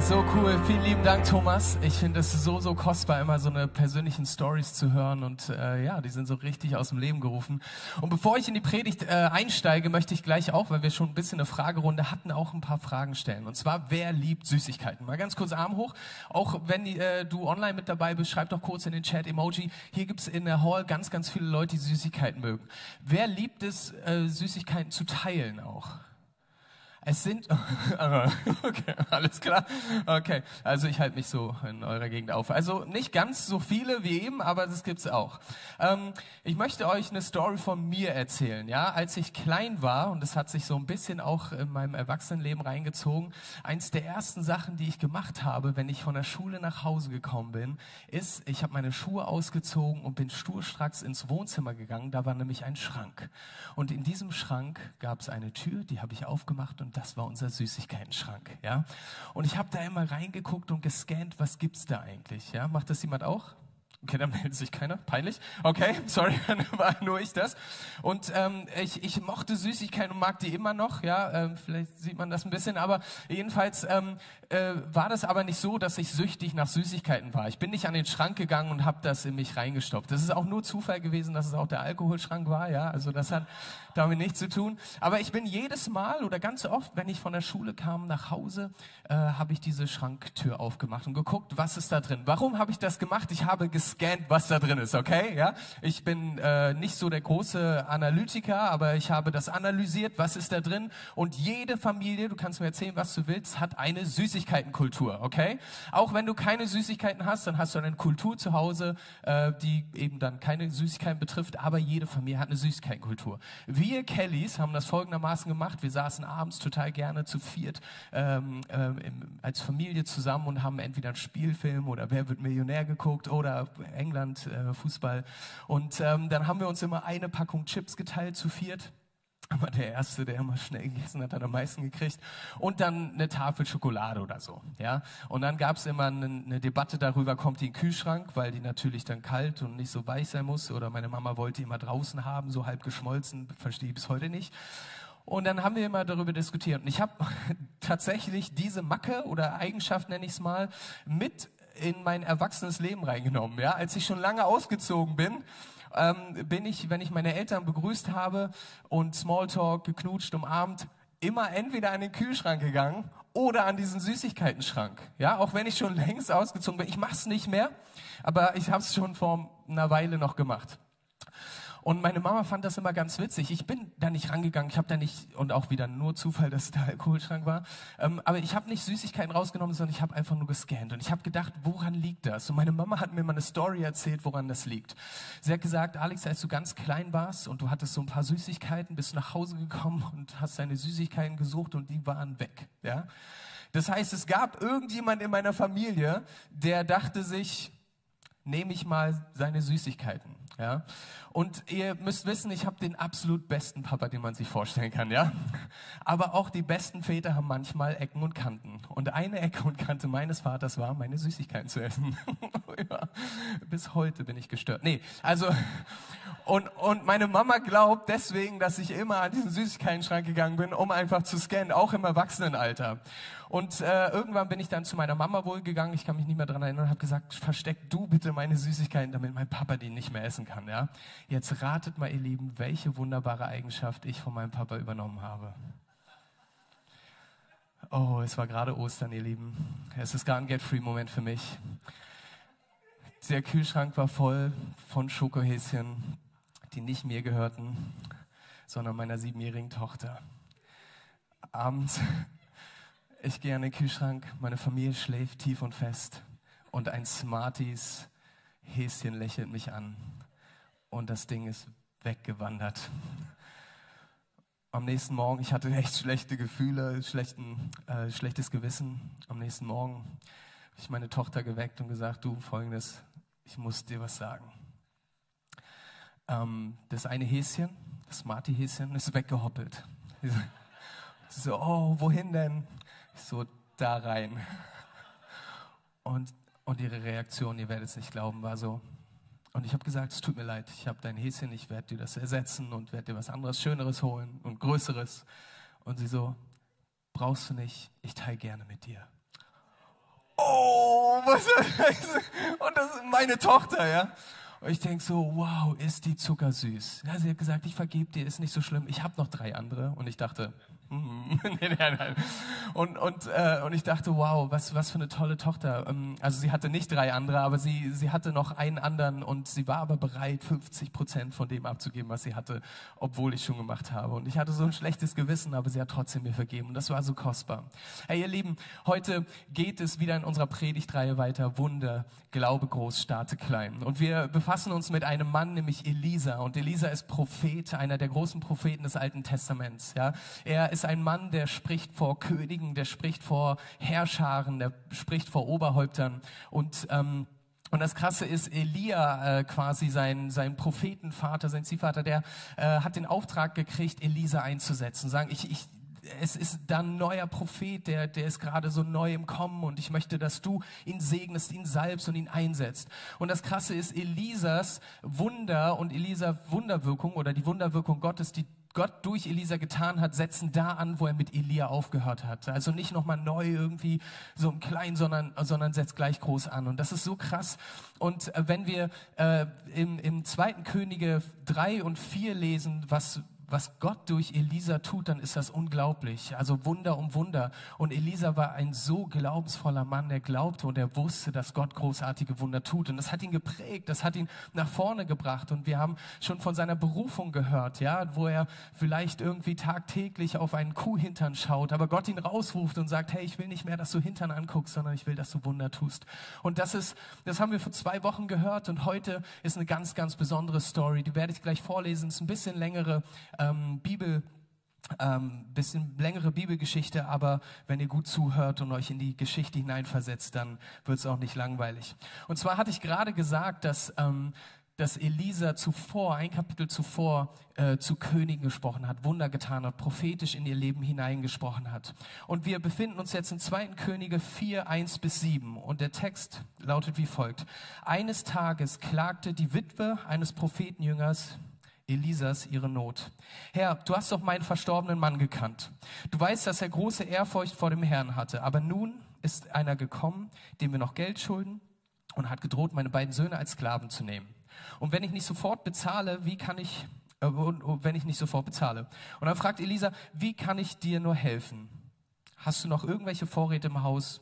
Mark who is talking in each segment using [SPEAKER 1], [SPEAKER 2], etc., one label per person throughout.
[SPEAKER 1] So cool. Vielen lieben Dank, Thomas. Ich finde es so, so kostbar, immer so eine persönlichen Stories zu hören und äh, ja, die sind so richtig aus dem Leben gerufen. Und bevor ich in die Predigt äh, einsteige, möchte ich gleich auch, weil wir schon ein bisschen eine Fragerunde hatten, auch ein paar Fragen stellen. Und zwar, wer liebt Süßigkeiten? Mal ganz kurz Arm hoch. Auch wenn äh, du online mit dabei bist, schreib doch kurz in den Chat Emoji. Hier gibt's in der Hall ganz, ganz viele Leute, die Süßigkeiten mögen. Wer liebt es, äh, Süßigkeiten zu teilen auch? Es sind, okay, alles klar. Okay, also ich halte mich so in eurer Gegend auf. Also nicht ganz so viele wie eben, aber das gibt's auch. Ähm, ich möchte euch eine Story von mir erzählen. Ja, als ich klein war und das hat sich so ein bisschen auch in meinem Erwachsenenleben reingezogen. Eins der ersten Sachen, die ich gemacht habe, wenn ich von der Schule nach Hause gekommen bin, ist, ich habe meine Schuhe ausgezogen und bin sturstracks ins Wohnzimmer gegangen. Da war nämlich ein Schrank und in diesem Schrank gab es eine Tür, die habe ich aufgemacht und das war unser Süßigkeiten-Schrank, ja. Und ich habe da immer reingeguckt und gescannt, was gibt's da eigentlich, ja. Macht das jemand auch? Okay, dann meldet sich keiner. Peinlich. Okay, sorry, war nur ich das. Und ähm, ich, ich mochte Süßigkeiten und mag die immer noch. Ja, ähm, vielleicht sieht man das ein bisschen, aber jedenfalls ähm, äh, war das aber nicht so, dass ich süchtig nach Süßigkeiten war. Ich bin nicht an den Schrank gegangen und habe das in mich reingestopft. Das ist auch nur Zufall gewesen, dass es auch der Alkoholschrank war. Ja, also das hat damit nichts zu tun. Aber ich bin jedes Mal oder ganz oft, wenn ich von der Schule kam nach Hause, äh, habe ich diese Schranktür aufgemacht und geguckt, was ist da drin. Warum habe ich das gemacht? Ich habe gescannt, was da drin ist, okay? Ja, ich bin äh, nicht so der große Analytiker, aber ich habe das analysiert, was ist da drin. Und jede Familie, du kannst mir erzählen, was du willst, hat eine Süßigkeitenkultur, okay? Auch wenn du keine Süßigkeiten hast, dann hast du eine Kultur zu Hause, äh, die eben dann keine Süßigkeiten betrifft, aber jede Familie hat eine Süßigkeitenkultur. Wir Kellys haben das folgendermaßen gemacht. Wir saßen abends total gerne zu viert ähm, ähm, als Familie zusammen und haben entweder einen Spielfilm oder Wer wird Millionär geguckt oder England äh, Fußball. Und ähm, dann haben wir uns immer eine Packung Chips geteilt zu viert. Aber der Erste, der immer schnell gegessen hat, hat am meisten gekriegt. Und dann eine Tafel Schokolade oder so. Ja? Und dann gab es immer eine, eine, Debatte darüber, kommt die in den Kühlschrank, weil die natürlich dann kalt und nicht so weich sein muss. Oder meine Mama wollte die immer draußen haben, so halb geschmolzen, verstehe ich bis heute nicht. Und dann haben wir immer darüber diskutiert. Und ich habe tatsächlich diese Macke oder Eigenschaft, nenne ich es mal, mit in mein erwachsenes Leben reingenommen. Ja? Als ich schon lange ausgezogen bin, ähm, bin ich, wenn ich meine Eltern begrüßt habe und Smalltalk, geknutscht, umarmt, immer entweder an den Kühlschrank gegangen oder an diesen Süßigkeitenschrank. Ja, auch wenn ich schon längst ausgezogen bin. Ich mache es nicht mehr, aber ich habe es schon vor einer Weile noch gemacht. Und meine Mama fand das immer ganz witzig. Ich bin da nicht rangegangen, ich habe da nicht, und auch wieder nur Zufall, dass der Alkoholschrank war, ähm, aber ich habe nicht Süßigkeiten rausgenommen, sondern ich habe einfach nur gescannt. Und ich habe gedacht, woran liegt das? Und meine Mama hat mir mal eine Story erzählt, woran das liegt. Sie hat gesagt, Alex, als du ganz klein warst und du hattest so ein paar Süßigkeiten, bist du nach Hause gekommen und hast deine Süßigkeiten gesucht und die waren weg. Ja? Das heißt, es gab irgendjemand in meiner Familie, der dachte sich, nehme ich mal seine Süßigkeiten. Ja? Und ihr müsst wissen, ich habe den absolut besten Papa, den man sich vorstellen kann. Ja? Aber auch die besten Väter haben manchmal Ecken und Kanten. Und eine Ecke und Kante meines Vaters war, meine Süßigkeiten zu essen. ja. Bis heute bin ich gestört. Nee, also und, und meine Mama glaubt deswegen, dass ich immer an diesen Süßigkeiten-Schrank gegangen bin, um einfach zu scannen, auch im Erwachsenenalter. Und äh, irgendwann bin ich dann zu meiner Mama wohl gegangen, ich kann mich nicht mehr dran erinnern, und habe gesagt, versteck du bitte meine Süßigkeiten, damit mein Papa die nicht mehr essen kann. Ja? Jetzt ratet mal, ihr Lieben, welche wunderbare Eigenschaft ich von meinem Papa übernommen habe. Oh, es war gerade Ostern, ihr Lieben. Es ist gar ein Get-Free-Moment für mich. Der Kühlschrank war voll von Schokohäschen, die nicht mir gehörten, sondern meiner siebenjährigen Tochter. Abends ich gehe an den Kühlschrank, meine Familie schläft tief und fest und ein Smarties Häschen lächelt mich an und das Ding ist weggewandert. Am nächsten Morgen, ich hatte echt schlechte Gefühle, schlechten, äh, schlechtes Gewissen. Am nächsten Morgen habe ich meine Tochter geweckt und gesagt, du, folgendes, ich muss dir was sagen. Ähm, das eine Häschen, das Smarty-Häschen, ist weggehoppelt. So, oh, wohin denn? So da rein. Und, und ihre Reaktion, ihr werdet es nicht glauben, war so. Und ich habe gesagt, es tut mir leid, ich habe dein Häschen, ich werde dir das ersetzen und werde dir was anderes, Schöneres holen und Größeres. Und sie so, brauchst du nicht, ich teile gerne mit dir. oh, was ist das? Und das ist meine Tochter, ja. Und ich denke so, wow, ist die zuckersüß. Ja, sie hat gesagt, ich vergebe dir, ist nicht so schlimm. Ich habe noch drei andere. Und ich dachte, nee, nee, nee. Und, und, äh, und ich dachte, wow, was, was für eine tolle Tochter. Ähm, also sie hatte nicht drei andere, aber sie, sie hatte noch einen anderen und sie war aber bereit, 50 Prozent von dem abzugeben, was sie hatte, obwohl ich schon gemacht habe. Und ich hatte so ein schlechtes Gewissen, aber sie hat trotzdem mir vergeben. Und das war so kostbar. Hey, ihr Lieben, heute geht es wieder in unserer Predigtreihe weiter. Wunder, Glaube groß, starte klein. Und wir befassen uns mit einem Mann, nämlich Elisa. Und Elisa ist Prophet, einer der großen Propheten des Alten Testaments. Ja, er ist ein Mann, der spricht vor Königen, der spricht vor Herrscharen, der spricht vor Oberhäuptern. Und ähm, und das Krasse ist, Elia, äh, quasi sein, sein Prophetenvater, sein Ziehvater, der äh, hat den Auftrag gekriegt, Elisa einzusetzen. Sagen, ich, ich, es ist dann ein neuer Prophet, der, der ist gerade so neu im Kommen und ich möchte, dass du ihn segnest, ihn salbst und ihn einsetzt. Und das Krasse ist, Elisas Wunder und Elisas Wunderwirkung oder die Wunderwirkung Gottes, die Gott durch Elisa getan hat, setzen da an, wo er mit Elia aufgehört hat. Also nicht nochmal neu irgendwie so ein klein, sondern, sondern setzt gleich groß an. Und das ist so krass. Und äh, wenn wir äh, im, im zweiten Könige drei und vier lesen, was, was Gott durch Elisa tut, dann ist das unglaublich. Also Wunder um Wunder. Und Elisa war ein so glaubensvoller Mann, der glaubte und er wusste, dass Gott großartige Wunder tut. Und das hat ihn geprägt, das hat ihn nach vorne gebracht. Und wir haben schon von seiner Berufung gehört, ja, wo er vielleicht irgendwie tagtäglich auf einen Kuhhintern schaut, aber Gott ihn rausruft und sagt, hey, ich will nicht mehr, dass du Hintern anguckst, sondern ich will, dass du Wunder tust. Und das ist, das haben wir vor zwei Wochen gehört und heute ist eine ganz, ganz besondere Story. Die werde ich gleich vorlesen. Es ist ein bisschen längere ähm, Bibel, ähm, bisschen längere Bibelgeschichte, aber wenn ihr gut zuhört und euch in die Geschichte hineinversetzt, dann wird es auch nicht langweilig. Und zwar hatte ich gerade gesagt, dass, ähm, dass Elisa zuvor, ein Kapitel zuvor, äh, zu Königen gesprochen hat, Wunder getan hat, prophetisch in ihr Leben hineingesprochen hat. Und wir befinden uns jetzt in 2. Könige 4, 1 bis 7. Und der Text lautet wie folgt. Eines Tages klagte die Witwe eines Prophetenjüngers, Elisas ihre Not. Herr, du hast doch meinen verstorbenen Mann gekannt. Du weißt, dass er große Ehrfurcht vor dem Herrn hatte. Aber nun ist einer gekommen, dem wir noch Geld schulden und hat gedroht, meine beiden Söhne als Sklaven zu nehmen. Und wenn ich nicht sofort bezahle, wie kann ich, äh, wenn ich nicht sofort bezahle? Und dann fragt Elisa, wie kann ich dir nur helfen? Hast du noch irgendwelche Vorräte im Haus?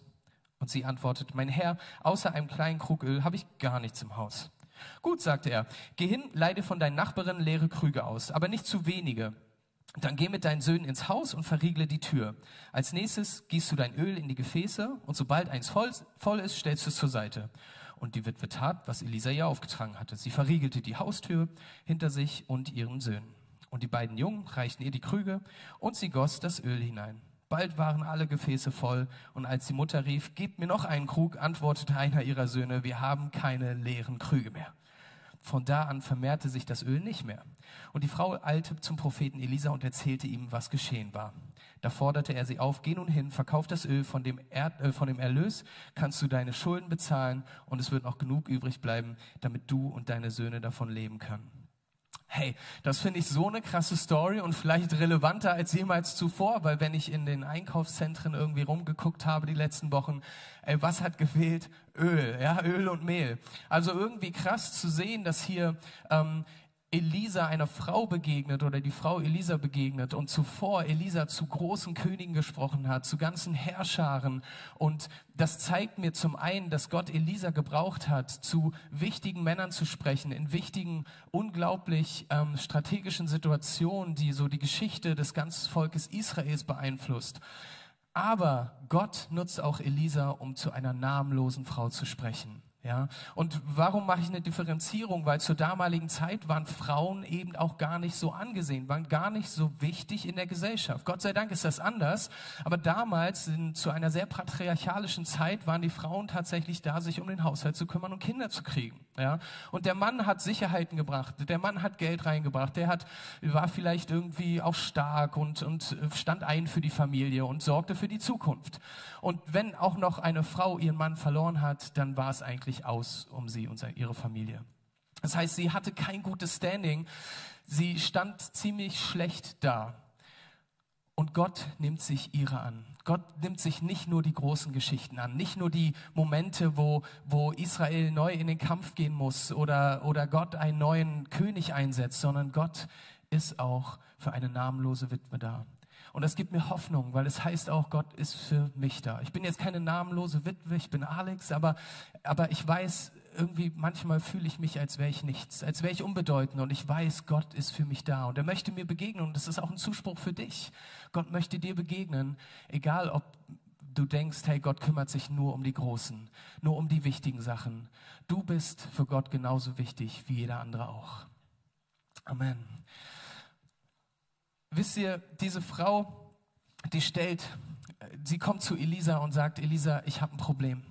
[SPEAKER 1] Und sie antwortet, mein Herr, außer einem kleinen Krug Öl habe ich gar nichts im Haus. Gut, sagte er, geh hin, leide von deinen Nachbarinnen leere Krüge aus, aber nicht zu wenige. Dann geh mit deinen Söhnen ins Haus und verriegle die Tür. Als nächstes gießt du dein Öl in die Gefäße und sobald eins voll, voll ist, stellst du es zur Seite. Und die Witwe tat, was Elisa ihr aufgetragen hatte. Sie verriegelte die Haustür hinter sich und ihren Söhnen. Und die beiden Jungen reichten ihr die Krüge und sie goss das Öl hinein. Bald waren alle Gefäße voll, und als die Mutter rief, Gebt mir noch einen Krug, antwortete einer ihrer Söhne, wir haben keine leeren Krüge mehr. Von da an vermehrte sich das Öl nicht mehr. Und die Frau eilte zum Propheten Elisa und erzählte ihm, was geschehen war. Da forderte er sie auf, geh nun hin, verkauf das Öl, von dem, er äh, von dem Erlös kannst du deine Schulden bezahlen und es wird noch genug übrig bleiben, damit du und deine Söhne davon leben können. Hey, das finde ich so eine krasse Story und vielleicht relevanter als jemals zuvor, weil wenn ich in den Einkaufszentren irgendwie rumgeguckt habe die letzten Wochen, ey, was hat gefehlt? Öl, ja, Öl und Mehl. Also irgendwie krass zu sehen, dass hier ähm, Elisa einer Frau begegnet oder die Frau Elisa begegnet und zuvor Elisa zu großen Königen gesprochen hat, zu ganzen Herrscharen. Und das zeigt mir zum einen, dass Gott Elisa gebraucht hat, zu wichtigen Männern zu sprechen, in wichtigen, unglaublich ähm, strategischen Situationen, die so die Geschichte des ganzen Volkes Israels beeinflusst. Aber Gott nutzt auch Elisa, um zu einer namenlosen Frau zu sprechen. Ja, und warum mache ich eine Differenzierung? Weil zur damaligen Zeit waren Frauen eben auch gar nicht so angesehen, waren gar nicht so wichtig in der Gesellschaft. Gott sei Dank ist das anders. Aber damals, in, zu einer sehr patriarchalischen Zeit, waren die Frauen tatsächlich da, sich um den Haushalt zu kümmern und Kinder zu kriegen. Ja, und der Mann hat Sicherheiten gebracht, der Mann hat Geld reingebracht, der hat, war vielleicht irgendwie auch stark und, und stand ein für die Familie und sorgte für die Zukunft. Und wenn auch noch eine Frau ihren Mann verloren hat, dann war es eigentlich aus um sie und ihre Familie. Das heißt, sie hatte kein gutes Standing. Sie stand ziemlich schlecht da. Und Gott nimmt sich ihrer an. Gott nimmt sich nicht nur die großen Geschichten an, nicht nur die Momente, wo, wo Israel neu in den Kampf gehen muss oder, oder Gott einen neuen König einsetzt, sondern Gott ist auch für eine namenlose Witwe da. Und das gibt mir Hoffnung, weil es heißt auch, Gott ist für mich da. Ich bin jetzt keine namenlose Witwe, ich bin Alex, aber, aber ich weiß, irgendwie manchmal fühle ich mich, als wäre ich nichts, als wäre ich unbedeutend und ich weiß, Gott ist für mich da und er möchte mir begegnen und das ist auch ein Zuspruch für dich. Gott möchte dir begegnen, egal ob du denkst, hey, Gott kümmert sich nur um die Großen, nur um die wichtigen Sachen. Du bist für Gott genauso wichtig wie jeder andere auch. Amen. Wisst ihr, diese Frau, die stellt, sie kommt zu Elisa und sagt, Elisa, ich habe ein Problem.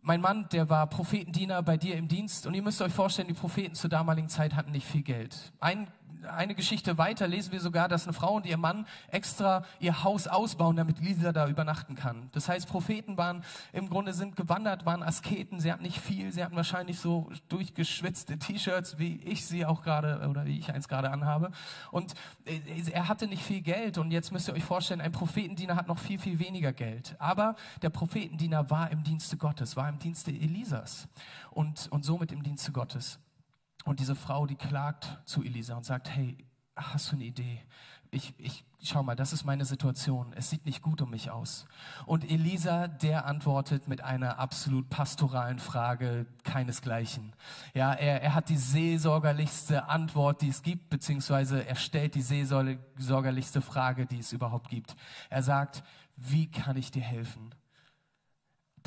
[SPEAKER 1] Mein Mann, der war Prophetendiener bei dir im Dienst und ihr müsst euch vorstellen, die Propheten zur damaligen Zeit hatten nicht viel Geld. Ein eine Geschichte weiter lesen wir sogar, dass eine Frau und ihr Mann extra ihr Haus ausbauen, damit Lisa da übernachten kann. Das heißt, Propheten waren im Grunde sind gewandert, waren Asketen. Sie hatten nicht viel. Sie hatten wahrscheinlich so durchgeschwitzte T-Shirts, wie ich sie auch gerade oder wie ich eins gerade anhabe. Und äh, er hatte nicht viel Geld. Und jetzt müsst ihr euch vorstellen, ein Prophetendiener hat noch viel, viel weniger Geld. Aber der Prophetendiener war im Dienste Gottes, war im Dienste Elisas und, und somit im Dienste Gottes. Und diese Frau, die klagt zu Elisa und sagt, hey, hast du eine Idee? Ich, ich, schau mal, das ist meine Situation. Es sieht nicht gut um mich aus. Und Elisa, der antwortet mit einer absolut pastoralen Frage, keinesgleichen. Ja, er, er hat die seelsorgerlichste Antwort, die es gibt, beziehungsweise er stellt die seelsorgerlichste Frage, die es überhaupt gibt. Er sagt, wie kann ich dir helfen?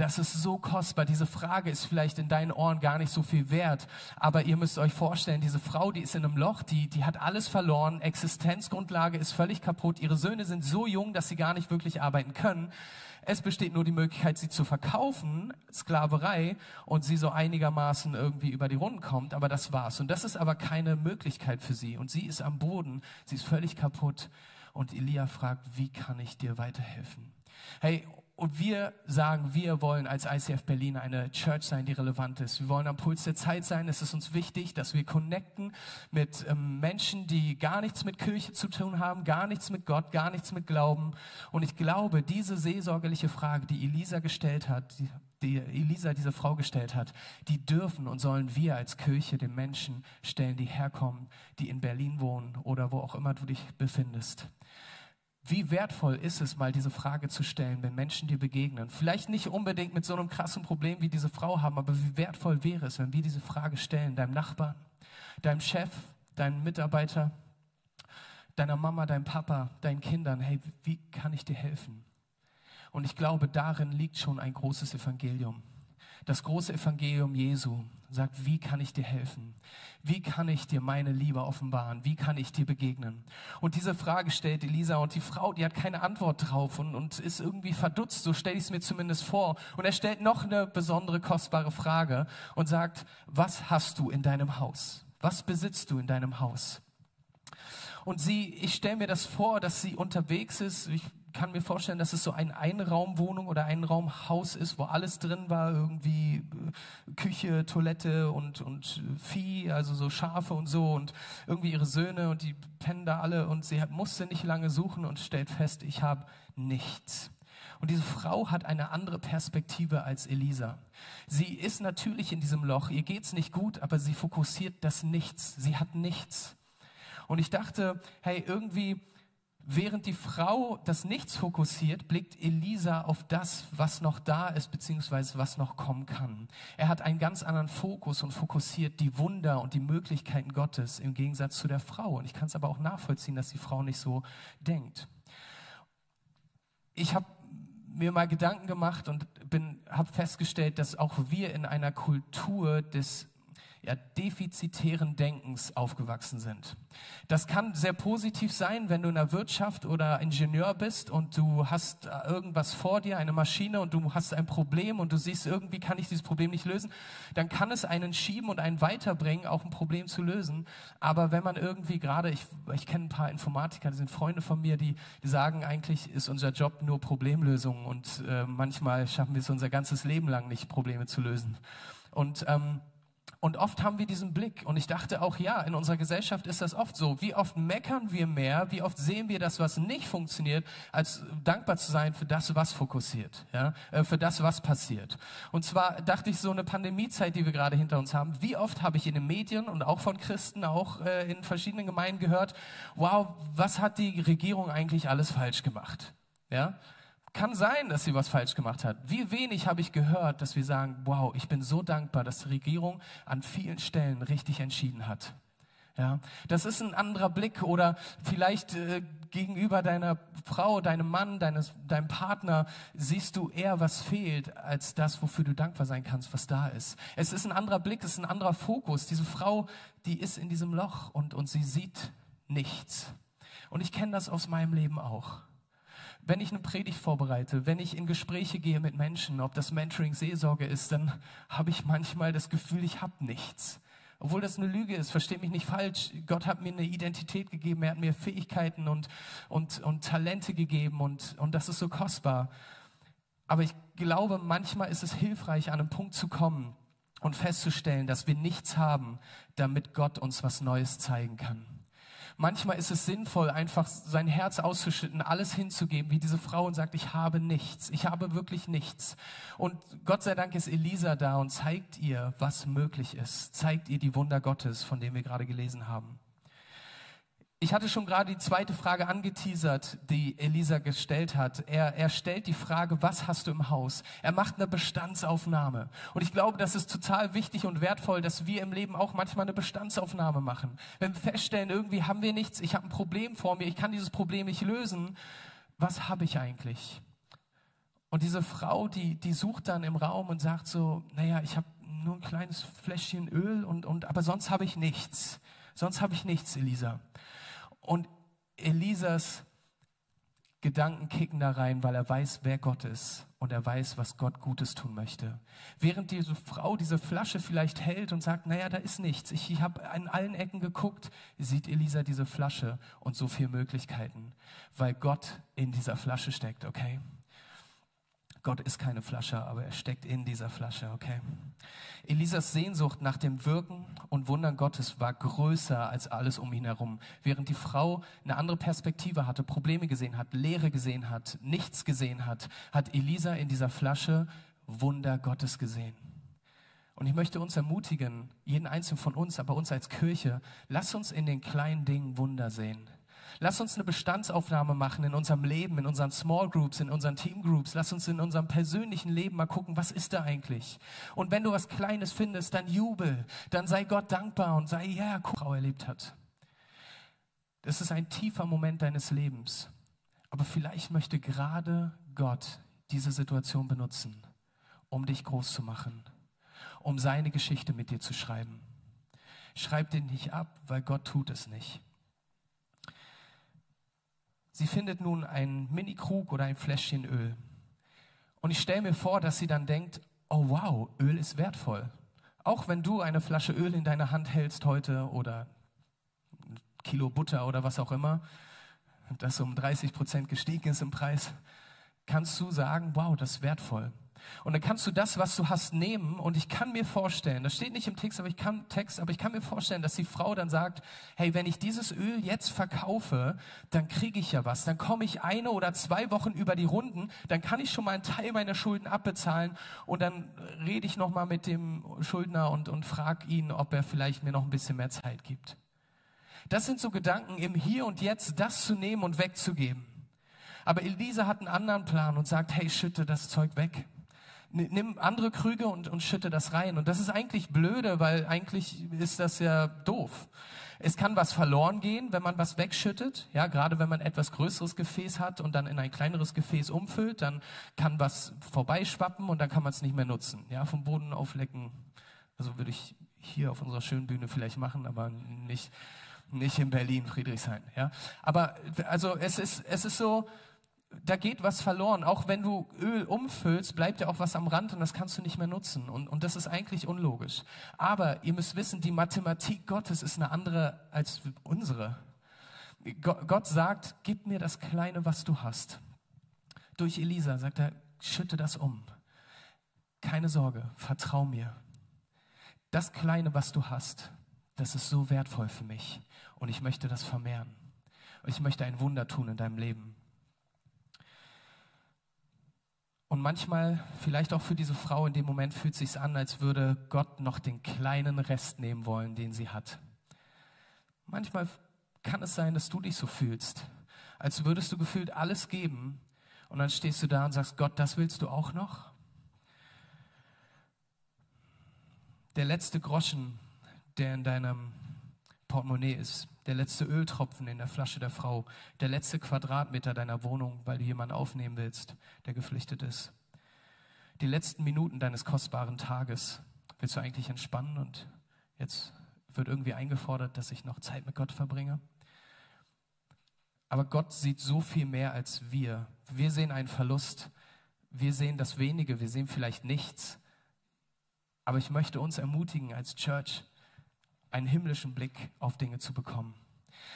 [SPEAKER 1] Das ist so kostbar. Diese Frage ist vielleicht in deinen Ohren gar nicht so viel wert. Aber ihr müsst euch vorstellen, diese Frau, die ist in einem Loch, die, die hat alles verloren. Existenzgrundlage ist völlig kaputt. Ihre Söhne sind so jung, dass sie gar nicht wirklich arbeiten können. Es besteht nur die Möglichkeit, sie zu verkaufen, Sklaverei, und sie so einigermaßen irgendwie über die Runden kommt. Aber das war's. Und das ist aber keine Möglichkeit für sie. Und sie ist am Boden. Sie ist völlig kaputt. Und Elia fragt, wie kann ich dir weiterhelfen? Hey, und wir sagen, wir wollen als ICF Berlin eine Church sein, die relevant ist. Wir wollen am Puls der Zeit sein. Es ist uns wichtig, dass wir connecten mit ähm, Menschen, die gar nichts mit Kirche zu tun haben, gar nichts mit Gott, gar nichts mit Glauben. Und ich glaube, diese seelsorgerliche Frage, die Elisa gestellt hat, die, die Elisa, diese Frau gestellt hat, die dürfen und sollen wir als Kirche den Menschen stellen, die herkommen, die in Berlin wohnen oder wo auch immer du dich befindest. Wie wertvoll ist es, mal diese Frage zu stellen, wenn Menschen dir begegnen? Vielleicht nicht unbedingt mit so einem krassen Problem wie diese Frau haben, aber wie wertvoll wäre es, wenn wir diese Frage stellen, deinem Nachbarn, deinem Chef, deinem Mitarbeiter, deiner Mama, deinem Papa, deinen Kindern, hey, wie kann ich dir helfen? Und ich glaube, darin liegt schon ein großes Evangelium. Das große Evangelium Jesu sagt, wie kann ich dir helfen? Wie kann ich dir meine Liebe offenbaren? Wie kann ich dir begegnen? Und diese Frage stellt Elisa und die Frau, die hat keine Antwort drauf und, und ist irgendwie verdutzt, so stelle ich es mir zumindest vor. Und er stellt noch eine besondere, kostbare Frage und sagt, was hast du in deinem Haus? Was besitzt du in deinem Haus? Und sie, ich stelle mir das vor, dass sie unterwegs ist. Ich kann mir vorstellen, dass es so ein Einraumwohnung oder Einraumhaus ist, wo alles drin war, irgendwie äh, Küche, Toilette und, und Vieh, also so Schafe und so und irgendwie ihre Söhne und die pennen da alle und sie musste nicht lange suchen und stellt fest, ich habe nichts. Und diese Frau hat eine andere Perspektive als Elisa. Sie ist natürlich in diesem Loch, ihr geht's nicht gut, aber sie fokussiert das Nichts. Sie hat nichts. Und ich dachte, hey, irgendwie Während die Frau das Nichts fokussiert, blickt Elisa auf das, was noch da ist, beziehungsweise was noch kommen kann. Er hat einen ganz anderen Fokus und fokussiert die Wunder und die Möglichkeiten Gottes im Gegensatz zu der Frau. Und ich kann es aber auch nachvollziehen, dass die Frau nicht so denkt. Ich habe mir mal Gedanken gemacht und habe festgestellt, dass auch wir in einer Kultur des ja, defizitären Denkens aufgewachsen sind. Das kann sehr positiv sein, wenn du in der Wirtschaft oder Ingenieur bist und du hast irgendwas vor dir, eine Maschine und du hast ein Problem und du siehst, irgendwie kann ich dieses Problem nicht lösen, dann kann es einen schieben und einen weiterbringen, auch ein Problem zu lösen. Aber wenn man irgendwie gerade, ich, ich kenne ein paar Informatiker, die sind Freunde von mir, die, die sagen, eigentlich ist unser Job nur Problemlösung und äh, manchmal schaffen wir es unser ganzes Leben lang nicht, Probleme zu lösen. Und ähm, Und oft haben wir diesen Blick. Und ich dachte auch, ja, in unserer Gesellschaft ist das oft so. Wie oft meckern wir mehr, wie oft sehen wir das, was nicht funktioniert, als dankbar zu sein für das, was fokussiert, ja, äh, für das, was passiert. Und zwar dachte ich, so eine Pandemiezeit, die wir gerade hinter uns haben, wie oft habe ich in den Medien und auch von Christen, auch äh, in verschiedenen Gemeinden gehört, wow, was hat die Regierung eigentlich alles falsch gemacht? Ja, kann sein, dass sie was falsch gemacht hat. Wie wenig habe ich gehört, dass wir sagen, wow, ich bin so dankbar, dass die Regierung an vielen Stellen richtig entschieden hat. Ja, das ist ein anderer Blick oder vielleicht äh, gegenüber deiner Frau, deinem Mann, deines, deinem Partner siehst du eher, was fehlt, als das, wofür du dankbar sein kannst, was da ist. Es ist ein anderer Blick, es ist ein anderer Fokus. Diese Frau, die ist in diesem Loch und, und sie sieht nichts. Und ich kenne das aus meinem Leben auch wenn ich eine Predigt vorbereite, wenn ich in Gespräche gehe mit Menschen, ob das Mentoring Seelsorge ist, dann habe ich manchmal das Gefühl, ich habe nichts. Obwohl das eine Lüge ist, versteht mich nicht falsch. Gott hat mir eine Identität gegeben, er hat mir Fähigkeiten und, und, und Talente gegeben und, und das ist so kostbar. Aber ich glaube, manchmal ist es hilfreich, an einen Punkt zu kommen und festzustellen, dass wir nichts haben, damit Gott uns was Neues zeigen kann. Manchmal ist es sinnvoll, einfach sein Herz auszuschütten, alles hinzugeben, wie diese Frau und sagt, ich habe nichts, ich habe wirklich nichts. Und Gott sei Dank ist Elisa da und zeigt ihr, was möglich ist, zeigt ihr die Wunder Gottes, von denen wir gerade gelesen haben. Ich hatte schon gerade die zweite Frage angeteasert, die Elisa gestellt hat. Er, er stellt die Frage, was hast du im Haus? Er macht eine Bestandsaufnahme. Und ich glaube, das ist total wichtig und wertvoll, dass wir im Leben auch manchmal eine Bestandsaufnahme machen. Wenn wir feststellen, irgendwie haben wir nichts, ich habe ein Problem vor mir, ich kann dieses Problem nicht lösen, was habe ich eigentlich? Und diese Frau, die, die sucht dann im Raum und sagt so, naja, ich habe nur ein kleines Fläschchen Öl und, und aber sonst habe ich nichts. Sonst habe ich nichts, Elisa. Und Elisas Gedanken kicken da rein, weil er weiß, wer Gott ist und er weiß, was Gott Gutes tun möchte. Während diese Frau diese Flasche vielleicht hält und sagt, naja, da ist nichts. Ich, ich habe an allen Ecken geguckt, sieht Elisa diese Flasche und so viele Möglichkeiten, weil Gott in dieser Flasche steckt, okay? Gott ist keine Flasche, aber er steckt in dieser Flasche, okay? Elisas Sehnsucht nach dem Wirken und Wundern Gottes war größer als alles um ihn herum. Während die Frau eine andere Perspektive hatte, Probleme gesehen hat, Leere gesehen hat, nichts gesehen hat, hat Elisa in dieser Flasche Wunder Gottes gesehen. Und ich möchte uns ermutigen, jeden einzelnen von uns, aber uns als Kirche, lass uns in den kleinen Dingen Wunder sehen. Lass uns eine Bestandsaufnahme machen in unserem Leben, in unseren Small Groups, in unseren Team Groups. Lass uns in unserem persönlichen Leben mal gucken, was ist da eigentlich? Und wenn du was Kleines findest, dann jubel, dann sei Gott dankbar und sei, ja, yeah, Frau erlebt hat. Das ist ein tiefer Moment deines Lebens. Aber vielleicht möchte gerade Gott diese Situation benutzen, um dich groß zu machen, um seine Geschichte mit dir zu schreiben. Schreib den nicht ab, weil Gott tut es nicht. Sie findet nun einen Mini-Krug oder ein Fläschchen Öl. Und ich stelle mir vor, dass sie dann denkt, oh wow, Öl ist wertvoll. Auch wenn du eine Flasche Öl in deiner Hand hältst heute oder ein Kilo Butter oder was auch immer, das um 30 Prozent gestiegen ist im Preis, kannst du sagen, wow, das ist wertvoll. Und dann kannst du das, was du hast, nehmen. Und ich kann mir vorstellen, das steht nicht im Text, aber ich kann, Text, aber ich kann mir vorstellen, dass die Frau dann sagt, hey, wenn ich dieses Öl jetzt verkaufe, dann kriege ich ja was. Dann komme ich eine oder zwei Wochen über die Runden, dann kann ich schon mal einen Teil meiner Schulden abbezahlen und dann rede ich nochmal mit dem Schuldner und, und frage ihn, ob er vielleicht mir noch ein bisschen mehr Zeit gibt. Das sind so Gedanken im Hier und Jetzt, das zu nehmen und wegzugeben. Aber Elisa hat einen anderen Plan und sagt, hey, schütte das Zeug weg nimm andere Krüge und, und schütte das rein. Und das ist eigentlich blöde, weil eigentlich ist das ja doof. Es kann was verloren gehen, wenn man was wegschüttet. Ja, gerade wenn man etwas größeres Gefäß hat und dann in ein kleineres Gefäß umfüllt, dann kann was vorbeischwappen und dann kann man es nicht mehr nutzen. Ja, vom Boden auflecken. Also würde ich hier auf unserer schönen Bühne vielleicht machen, aber nicht, nicht in Berlin, Friedrichshain. Ja, aber also es ist, es ist so, da geht was verloren. Auch wenn du Öl umfüllst, bleibt ja auch was am Rand und das kannst du nicht mehr nutzen. Und, und das ist eigentlich unlogisch. Aber ihr müsst wissen, die Mathematik Gottes ist eine andere als unsere. Gott sagt, gib mir das Kleine, was du hast. Durch Elisa sagt er, schütte das um. Keine Sorge, vertrau mir. das Kleine, was du hast, das ist so wertvoll für mich und ich möchte das vermehren. Und ich möchte ein Wunder tun in deinem Leben. Und manchmal, vielleicht auch für diese Frau in dem Moment, fühlt sich an, als würde Gott noch den kleinen Rest nehmen wollen, den sie hat. Manchmal kann es sein, dass du dich so fühlst, als würdest du gefühlt alles geben und dann stehst du da und sagst, Gott, das willst du auch noch? Der letzte Groschen, der in deinem Portemonnaie ist, der letzte Öltropfen in der Flasche der Frau, der letzte Quadratmeter deiner Wohnung, weil du jemanden aufnehmen willst, der geflüchtet ist. Die letzten Minuten deines kostbaren Tages willst du eigentlich entspannen und jetzt wird irgendwie eingefordert, dass ich noch Zeit mit Gott verbringe. Aber Gott sieht so viel mehr als wir. Wir sehen einen Verlust, wir sehen das Wenige, wir sehen vielleicht nichts. Aber ich möchte uns ermutigen als Church, einen himmlischen Blick auf Dinge zu bekommen.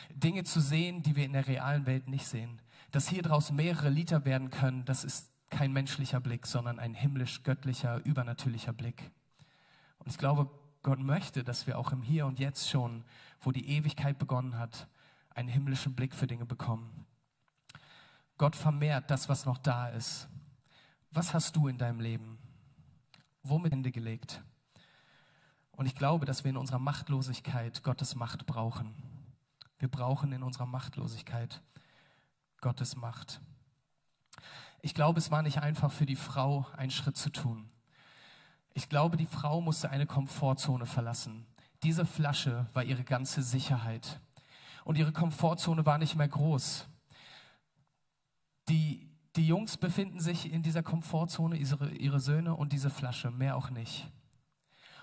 [SPEAKER 1] Dinge zu sehen, die wir in der realen Welt nicht sehen. Dass hier draußen mehrere Liter werden können, das ist kein menschlicher Blick, sondern ein himmlisch-göttlicher, übernatürlicher Blick. Und ich glaube, Gott möchte, dass wir auch im Hier und Jetzt schon, wo die Ewigkeit begonnen hat, einen himmlischen Blick für Dinge bekommen. Gott vermehrt das, was noch da ist. Was hast du in deinem Leben? Womit Hände gelegt? Und ich glaube, dass wir in unserer Machtlosigkeit Gottes Macht brauchen. Wir brauchen in unserer Machtlosigkeit Gottes Macht. Ich glaube, es war nicht einfach für die Frau, einen Schritt zu tun. Ich glaube, die Frau musste eine Komfortzone verlassen. Diese Flasche war ihre ganze Sicherheit. Und ihre Komfortzone war nicht mehr groß. Die, die Jungs befinden sich in dieser Komfortzone, ihre, ihre Söhne und diese Flasche, mehr auch nicht.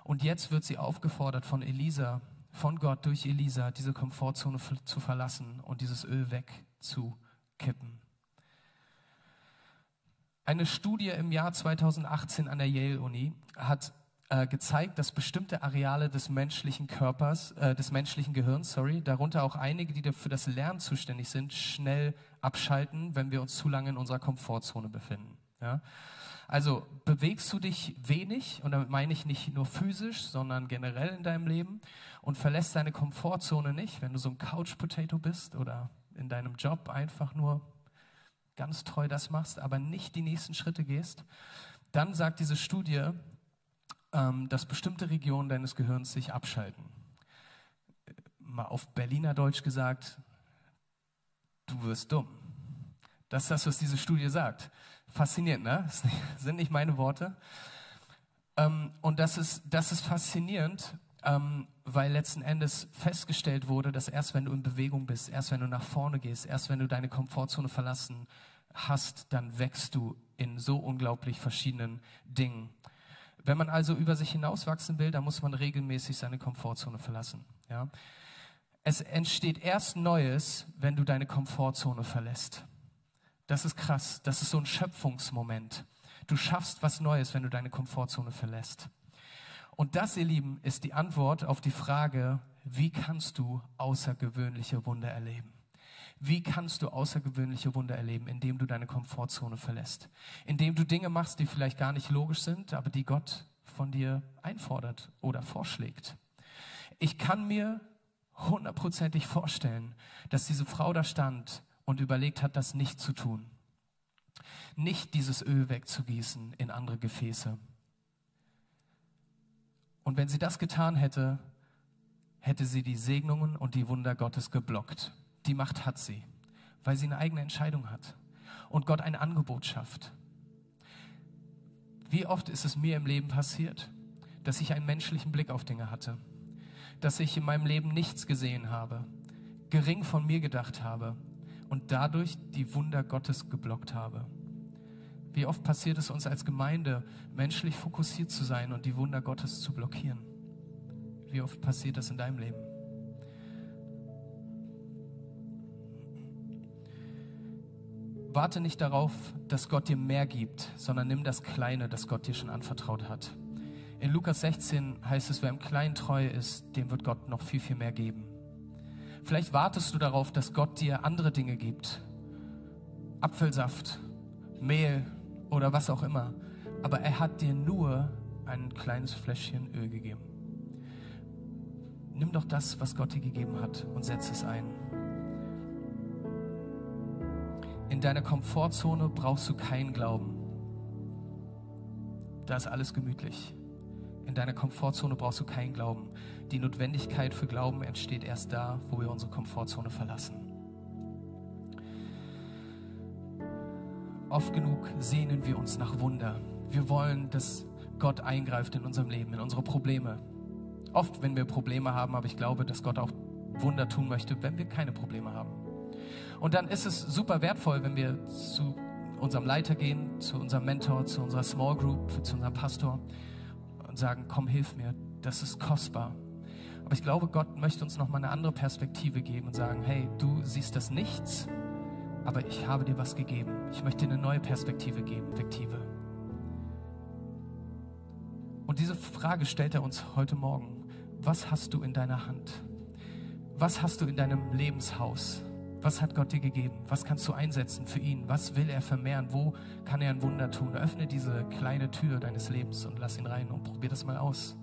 [SPEAKER 1] Und jetzt wird sie aufgefordert von Elisa, von Gott durch Elisa, diese Komfortzone zu verlassen und dieses Öl wegzukippen. Eine Studie im Jahr 2018 an der Yale-Uni hat äh, gezeigt, dass bestimmte Areale des menschlichen Körpers, äh, des menschlichen Gehirns, sorry, darunter auch einige, die für das Lernen zuständig sind, schnell abschalten, wenn wir uns zu lange in unserer Komfortzone befinden. Ja? Also bewegst du dich wenig, und damit meine ich nicht nur physisch, sondern generell in deinem Leben und verlässt deine Komfortzone nicht, wenn du so ein Couch-Potato bist oder in deinem Job einfach nur ganz treu das machst, aber nicht die nächsten Schritte gehst, dann sagt diese Studie, ähm, dass bestimmte Regionen deines Gehirns sich abschalten. Mal auf Berliner Deutsch gesagt, du wirst dumm. Das ist das, was diese Studie sagt. Faszinierend, ne? Das sind nicht meine Worte. Ähm, und das ist, das ist faszinierend, ähm, weil letzten Endes festgestellt wurde, dass erst wenn du in Bewegung bist, erst wenn du nach vorne gehst, erst wenn du deine Komfortzone verlassen hast, dann wächst du in so unglaublich verschiedenen Dingen. Wenn man also über sich hinauswachsen will, dann muss man regelmäßig seine Komfortzone verlassen. Ja? Es entsteht erst Neues, wenn du deine Komfortzone verlässt. Das ist krass. Das ist so ein Schöpfungsmoment. Du schaffst was Neues, wenn du deine Komfortzone verlässt. Und das, ihr Lieben, ist die Antwort auf die Frage, wie kannst du außergewöhnliche Wunder erleben? Wie kannst du außergewöhnliche Wunder erleben, indem du deine Komfortzone verlässt? Indem du Dinge machst, die vielleicht gar nicht logisch sind, aber die Gott von dir einfordert oder vorschlägt. Ich kann mir hundertprozentig vorstellen, dass diese Frau da stand und überlegt hat, das nicht zu tun. Nicht dieses Öl wegzugießen in andere Gefäße. Und wenn sie das getan hätte, hätte sie die Segnungen und die Wunder Gottes geblockt. Die Macht hat sie, weil sie eine eigene Entscheidung hat und Gott ein Angebot schafft. Wie oft ist es mir im Leben passiert, dass ich einen menschlichen Blick auf Dinge hatte, dass ich in meinem Leben nichts gesehen habe, gering von mir gedacht habe, und dadurch die Wunder Gottes geblockt habe. Wie oft passiert es uns als Gemeinde, menschlich fokussiert zu sein und die Wunder Gottes zu blockieren? Wie oft passiert das in deinem Leben? Warte nicht darauf, dass Gott dir mehr gibt, sondern nimm das Kleine, das Gott dir schon anvertraut hat. In Lukas 16 heißt es, wer im Kleinen treu ist, dem wird Gott noch viel, viel mehr geben. Vielleicht wartest du darauf, dass Gott dir andere Dinge gibt. Apfelsaft, Mehl oder was auch immer. Aber er hat dir nur ein kleines Fläschchen Öl gegeben. nimm doch das, was Gott dir gegeben hat und setz es ein. In deiner Komfortzone brauchst du keinen Glauben. Da ist alles gemütlich. In deiner Komfortzone brauchst du keinen Glauben. Die Notwendigkeit für Glauben entsteht erst da, wo wir unsere Komfortzone verlassen. Oft genug sehnen wir uns nach Wunder. Wir wollen, dass Gott eingreift in unserem Leben, in unsere Probleme. Oft, wenn wir Probleme haben, aber ich glaube, dass Gott auch Wunder tun möchte, wenn wir keine Probleme haben. Und dann ist es super wertvoll, wenn wir zu unserem Leiter gehen, zu unserem Mentor, zu unserer Small Group, zu unserem Pastor und sagen, komm, hilf mir, das ist kostbar. Aber ich glaube, Gott möchte uns nochmal eine andere Perspektive geben und sagen, hey, du siehst das nichts, aber ich habe dir was gegeben. Ich möchte dir eine neue Perspektive geben, Perspektive. Und diese Frage stellt er uns heute Morgen. Was hast du in deiner Hand? Was hast du in deinem Lebenshaus? Was hat Gott dir gegeben? Was kannst du einsetzen für ihn? Was will er vermehren? Wo kann er ein Wunder tun? Öffne diese kleine Tür deines Lebens und lass ihn rein und probier das mal aus.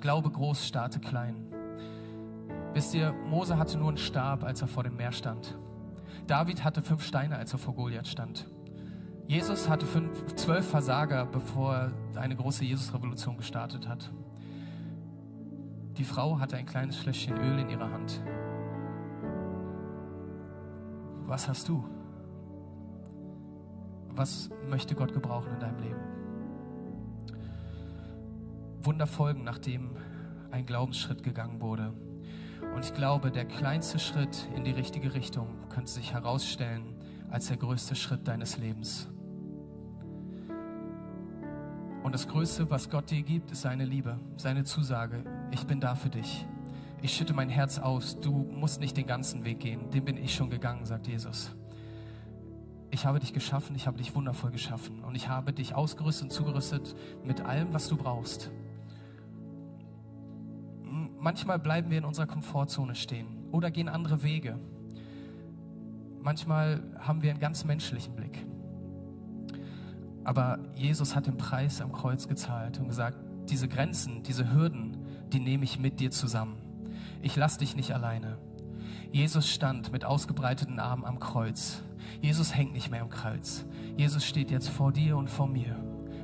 [SPEAKER 1] Glaube groß, starte klein. Wisst ihr, Mose hatte nur einen Stab, als er vor dem Meer stand. David hatte fünf Steine, als er vor Goliath stand. Jesus hatte fünf, zwölf Versager, bevor er eine große Jesus-Revolution gestartet hat. Die Frau hatte ein kleines Fläschchen Öl in ihrer Hand. Was hast du? Was möchte Gott gebrauchen in deinem Leben? Wunder folgen, nachdem ein Glaubensschritt gegangen wurde. Und ich glaube, der kleinste Schritt in die richtige Richtung könnte sich herausstellen als der größte Schritt deines Lebens. Und das Größte, was Gott dir gibt, ist seine Liebe, seine Zusage. Ich bin da für dich ich schütte mein Herz aus, du musst nicht den ganzen Weg gehen, den bin ich schon gegangen, sagt Jesus. Ich habe dich geschaffen, ich habe dich wundervoll geschaffen und ich habe dich ausgerüstet und zugerüstet mit allem, was du brauchst. Manchmal bleiben wir in unserer Komfortzone stehen oder gehen andere Wege. Manchmal haben wir einen ganz menschlichen Blick. Aber Jesus hat den Preis am Kreuz gezahlt und gesagt, diese Grenzen, diese Hürden, die nehme ich mit dir zusammen ich lass dich nicht alleine. Jesus stand mit ausgebreiteten Armen am Kreuz. Jesus hängt nicht mehr am Kreuz. Jesus steht jetzt vor dir und vor mir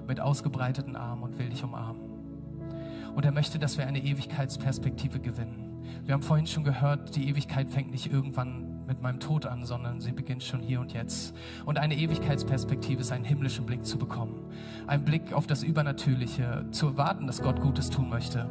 [SPEAKER 1] mit ausgebreiteten Armen und will dich umarmen. Und er möchte, dass wir eine Ewigkeitsperspektive gewinnen. Wir haben vorhin schon gehört, die Ewigkeit fängt nicht irgendwann mit meinem Tod an, sondern sie beginnt schon hier und jetzt. Und eine Ewigkeitsperspektive ist einen himmlischen Blick zu bekommen. Ein Blick auf das Übernatürliche, zu erwarten, dass Gott Gutes tun möchte.